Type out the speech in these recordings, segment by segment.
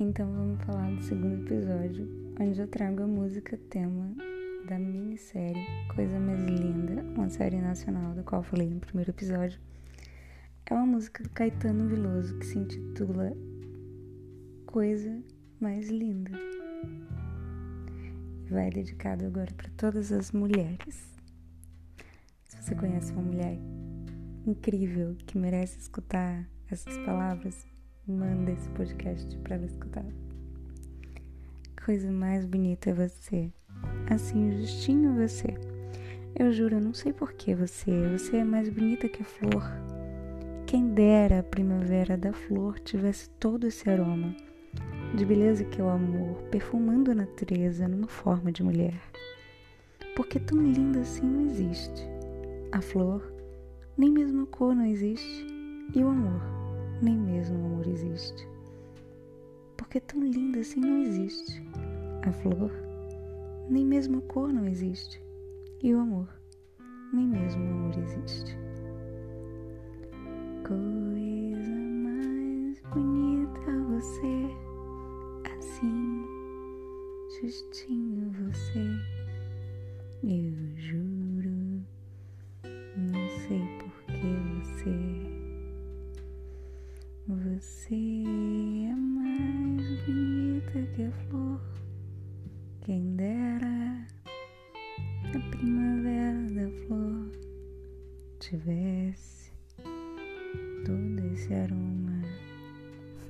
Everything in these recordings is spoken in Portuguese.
Então vamos falar do segundo episódio, onde eu trago a música tema da minissérie Coisa Mais Linda, uma série nacional da qual falei no primeiro episódio. É uma música do Caetano Veloso que se intitula Coisa Mais Linda. E vai dedicado agora para todas as mulheres. Se você conhece uma mulher incrível que merece escutar essas palavras, manda esse podcast para ela escutar. Coisa mais bonita é você. Assim, justinho você. Eu juro, eu não sei por que você. Você é mais bonita que a flor. Quem dera a primavera da flor tivesse todo esse aroma de beleza que é o amor, perfumando a natureza numa forma de mulher. Porque tão linda assim não existe. A flor, nem mesmo a cor não existe. E o amor, nem mesmo o amor existe. Porque tão linda assim não existe. A flor, nem mesmo a cor não existe. E o amor, nem mesmo o amor existe. Coisa mais bonita você, assim, justinho você. Você é mais bonita que a flor. Quem dera a primavera da flor tivesse todo esse aroma.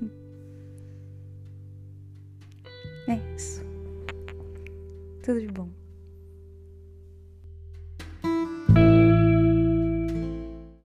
É isso. Tudo de bom.